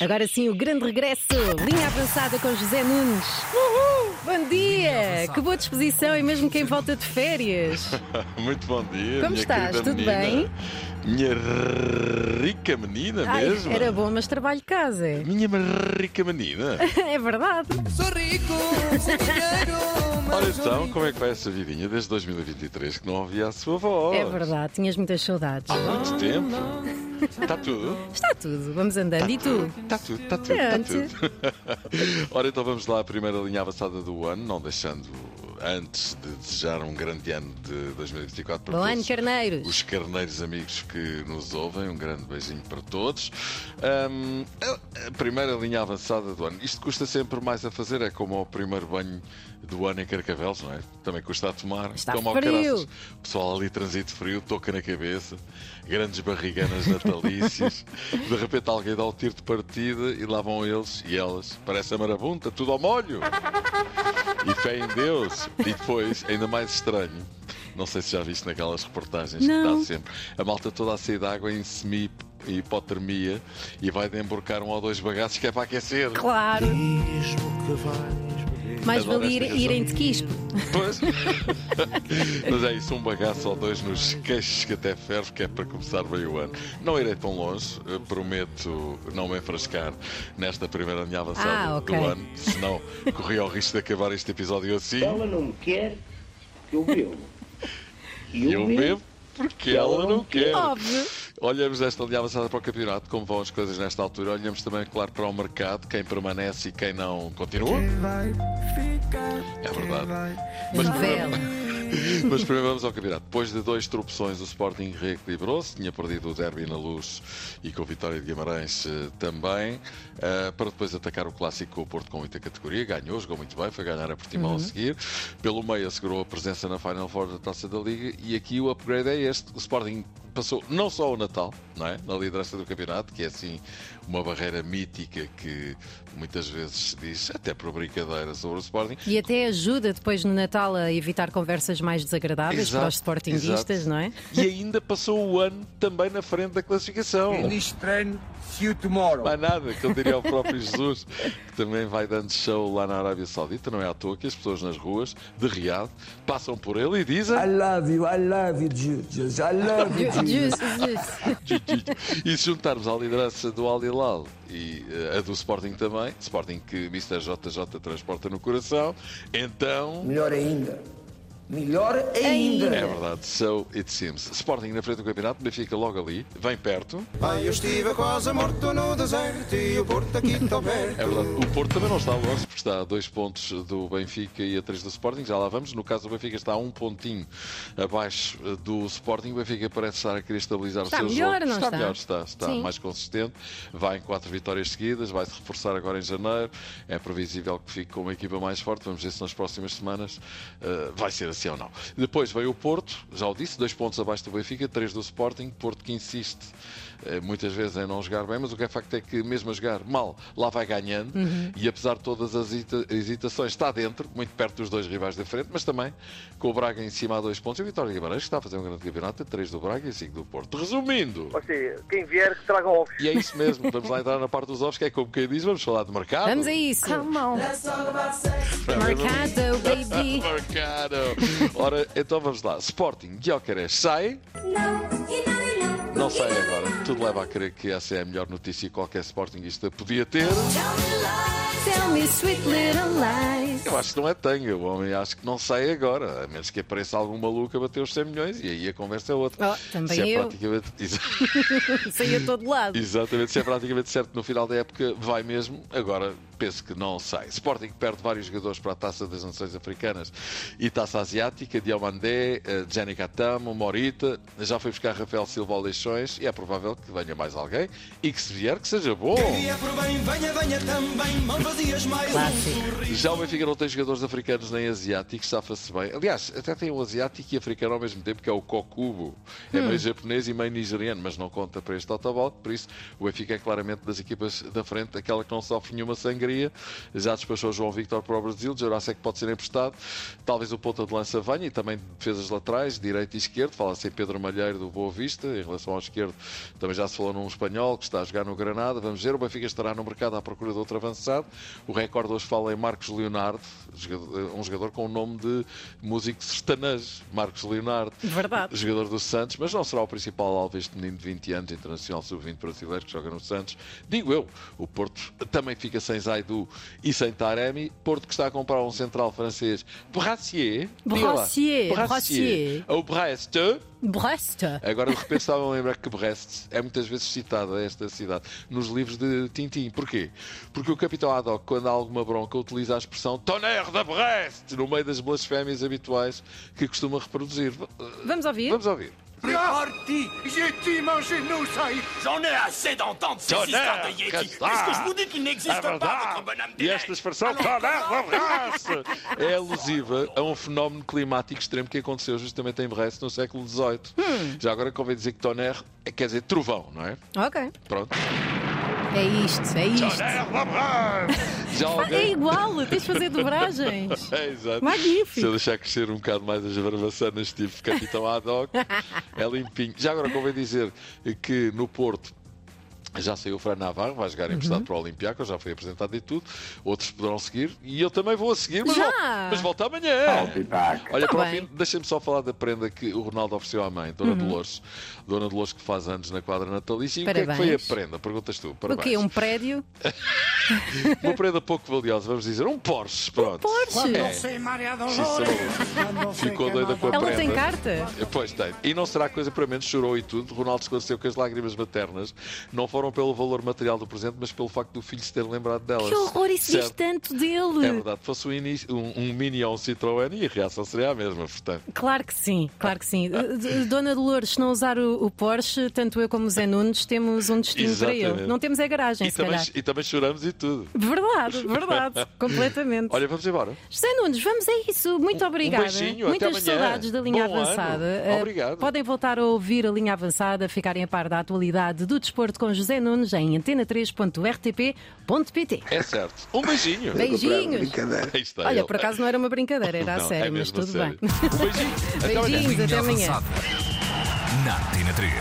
Agora sim, o grande regresso. Linha avançada com José Nunes. Bom dia! Que boa disposição e mesmo quem volta de férias. Muito bom dia. Como minha estás? querida Tudo menina. bem? Minha rica menina Ai, mesmo. era bom, mas trabalho de casa. Minha rica menina. É verdade. Sou rico, sou dinheiro, Ora então, como é que vai essa vidinha desde 2023 que não ouvia a sua voz? É verdade, tinhas muitas saudades. Há muito tempo. Está tudo? Está tudo, vamos andando. E tu? Está tudo, está tudo, está Pronto. tudo. Ora então vamos lá à primeira linha avançada do ano, não deixando antes de desejar um grande ano de 2024 para Bom ano, todos carneiros. os carneiros amigos que nos ouvem. Um grande beijinho para todos. Ahm, a- primeira linha avançada do ano. Isto custa sempre mais a fazer, é como o primeiro banho do ano em Carcavelos, não é? Também custa a tomar. Está como frio. O pessoal ali transito frio, toca na cabeça, grandes barriganas natalícias. de repente alguém dá o tiro de partida e lá vão eles e elas. Parece a marabunta, tudo ao molho. E fé em Deus. E depois, ainda mais estranho, não sei se já viste naquelas reportagens que Não. dá sempre, a malta toda a sair de água em semi e hipotermia e vai de emborcar um ou dois bagaços que é para aquecer. Claro, Adoro valia ir, esta ir canção. em tequispo. Pois. Mas é isso, um bagaço ou dois nos queixos que até ferve, que é para começar bem o ano. Não irei tão longe, eh, prometo não me enfrascar nesta primeira linha avançada Ah, ok. do ano, senão corria o risco de acabar este episódio assim. Ela não quer que eu bebo. E eu bebo porque ela não quer. Óbvio. Olhamos esta linha avançada para o campeonato, como vão as coisas nesta altura. Olhamos também, claro, para o mercado, quem permanece e quem não continua. Vai ficar, É verdade. vai Mas Novela. Mas primeiro vamos ao campeonato. Depois de dois tropeções, o Sporting reequilibrou-se. Tinha perdido o derby na luz e com a vitória de Guimarães eh, também. eh, para depois atacar o clássico com o Porto com muita categoria. Ganhou, jogou muito bem, foi ganhar a Portimão a seguir. Pelo meio assegurou a presença na Final Four da Taça da Liga. E aqui o upgrade é este. O Sporting passou não só o Natal, não é? Na liderança do campeonato, que é assim uma barreira mítica que muitas vezes se diz, até por brincadeira, sobre o Sporting. E até ajuda depois no Natal a evitar conversas mais desagradáveis Exato, para os sportinguistas, exato. não é? E ainda passou o ano também na frente da classificação. This train, see you tomorrow. Mais nada, que ele diria ao próprio Jesus, que também vai dando show lá na Arábia Saudita. Não é à toa que as pessoas nas ruas de Riad passam por ele e dizem. I love you, I love you, Jesus. I love you, Jesus. E se juntarmos à liderança do Al Hilal e eh, a do Sporting também, Sporting que Mr. JJ transporta no coração, então. Melhor ainda. Melhor ainda. É verdade, so it seems. Sporting na frente do campeonato, Benfica logo ali, bem perto. Pai, eu estive quase morto no deserto e o Porto aqui tão perto. É verdade. O Porto também não está longe, porque está a dois pontos do Benfica e a três do Sporting. Já lá vamos. No caso, o Benfica está a um pontinho abaixo do Sporting. O Benfica parece estar a querer estabilizar Está o seu melhor, jogo. não está? melhor, está, está Sim. mais consistente. Vai em quatro vitórias seguidas, vai se reforçar agora em janeiro. É previsível que fique com uma equipa mais forte. Vamos ver se nas próximas semanas eh, vai ser assim ou não. Depois veio o Porto, já o disse, dois pontos abaixo do Benfica, três do Sporting. Porto que insiste eh, muitas vezes em não jogar bem, mas o que é facto é que, mesmo a jogar mal, lá vai ganhando. E apesar de todas as hesita- hesitações, está dentro, muito perto dos dois rivais da frente, mas também com o Braga em cima a dois pontos. E o Vitória de Guimarães que está a fazer um grande campeonato, a três do Braga e cinco do Porto. Resumindo, Ou seja, quem vier que traga ovos. e é isso mesmo, vamos lá entrar na parte dos ovos, que é como quem diz, vamos falar de mercado. Vamos a isso. Mercado, baby. Mercado. Ora, então vamos lá. Sporting, Guiocares sai. Não sai agora. Tudo leva a crer que essa é a melhor notícia que qualquer Sportingista podia ter. Tell me sweet little Eu acho que não é tanga. O homem acho que não sai agora. A menos que apareça algum maluco a bater os 100 milhões e aí a conversa é outra. Oh, também Se é eu. praticamente... Exa- Saí a todo lado. Exatamente, se é praticamente certo no final da época, vai mesmo. Agora penso que não sai. Sporting perde vários jogadores para a Taça das Nações Africanas e Taça Asiática, Diomandé, eh, Jenny Catamo, Morita, já foi buscar Rafael Silva ao Leixões e é provável que venha mais alguém e que se vier que seja bom. É por bem, venha, venha também, vazias mais Clássico. Já o Benfica não tem jogadores africanos nem asiáticos, safa-se bem. Aliás, até tem um asiático e africano ao mesmo tempo, que é o Kokubo. É meio japonês e meio nigeriano, mas não conta para este autobol. Por isso, o Benfica é claramente das equipas da frente, aquela que não sofre nenhuma sangria. Já despachou João Victor para o Brasil, Jurassic pode ser emprestado. Talvez o ponta de lança venha e também defesas laterais, direito e esquerdo. Fala-se em Pedro Malheiro do Boa Vista, em relação ao esquerdo, Também já se falou num espanhol que está a jogar no Granada. Vamos ver, o Benfica estará no mercado à procura de outro avançado. O recorde hoje fala em Marcos Leonardo, jogador- um jogador com o nome de músico sertanejo, Marcos Leonardo. Verdade. Jogador do Santos, mas não será o principal alvo este menino de 20 anos, internacional sub-20 brasileiro, que joga no Santos. Digo eu, o Porto também fica sem Zaidu e sem Taremi. Porto que está a comprar um central francês, Brassier. Brassier, Brassier. Ao Brest. Brest. Agora de repente estava a lembrar que Brest é muitas vezes citada esta cidade nos livros de Tintin. Porquê? Porque o capitão Haddock, quando há alguma bronca, utiliza a expressão Tonnerre de Brest no meio das blasfémias habituais que costuma reproduzir. Vamos ouvir? Vamos ouvir. Parti Yeti, mangez-nous ça J'en ai assez d'entendre ces histoires de Yeti. que Est-ce ça que je vous dis qu'il n'existe pas, verdade. votre bonhomme E des esta expressão Tonnerre de é alusiva a um fenómeno climático extremo que aconteceu justamente em Brest no século XVIII. Hum. Já agora convém dizer que Tonnerre é- quer dizer trovão, não é? Ok. Pronto. É isto, é isto. É igual, tens de fazer dobragens. É, exato. Magnífico. Se eu deixar crescer um bocado mais as barbassanas, tipo Capitão Haddock, é limpinho. Já agora convém dizer que no Porto já saiu o Fran Navarro, vai jogar emprestado Uhum. para o Olympiacos, já foi apresentado e tudo. Outros poderão seguir e eu também vou a seguir, mas, Já? volto, mas volto amanhã. Olha, Tá para o bem. fim, deixem-me só falar da prenda que o Ronaldo ofereceu à mãe, Dona Uhum. Dolores. Dona Dolores que faz anos na quadra natalícia. E o que é que foi a Parabéns. prenda? Perguntas tu. O Parabéns. quê? Um prédio? Uma prenda pouco valiosa, vamos dizer. Um Porsche, pronto. Porsche? É. sei, Maria Sim. Ficou doida com a Ela prenda. tem carta? Pois tem. E não será coisa para menos, chorou e tudo. Ronaldo esclareceu que as lágrimas maternas não foram pelo valor material do presente, mas pelo facto do filho se ter lembrado delas. Que horror, isso diz Certo. tanto É dele. verdade, fosse um, um, um Mini ou um Citroën e a reação seria a mesma, portanto. Claro que sim, claro que sim. Dona Dolores, se não usar o, o Porsche, tanto eu como o Zé Nunes temos um destino para ele. Exatamente. Não temos é garagem, E se também, calhar. e também choramos e tudo. Verdade, verdade, completamente. Olha, vamos embora. José Nunes, vamos a isso. Muito obrigada. beijinho, Muitas saudades da linha Bom ano. avançada. Eh, Obrigado. Podem voltar a ouvir a linha avançada, ficarem a par da atualidade do desporto com José Nunes em antena3.rtp.pt. É certo. Um beijinho. Beijinhos. Está Olha, ele. por acaso não era uma brincadeira, era a Não, sério, é mas tudo sério. bem. Um beijinho. Até amanhã. Beijinhos, até amanhã. Na Antena 3.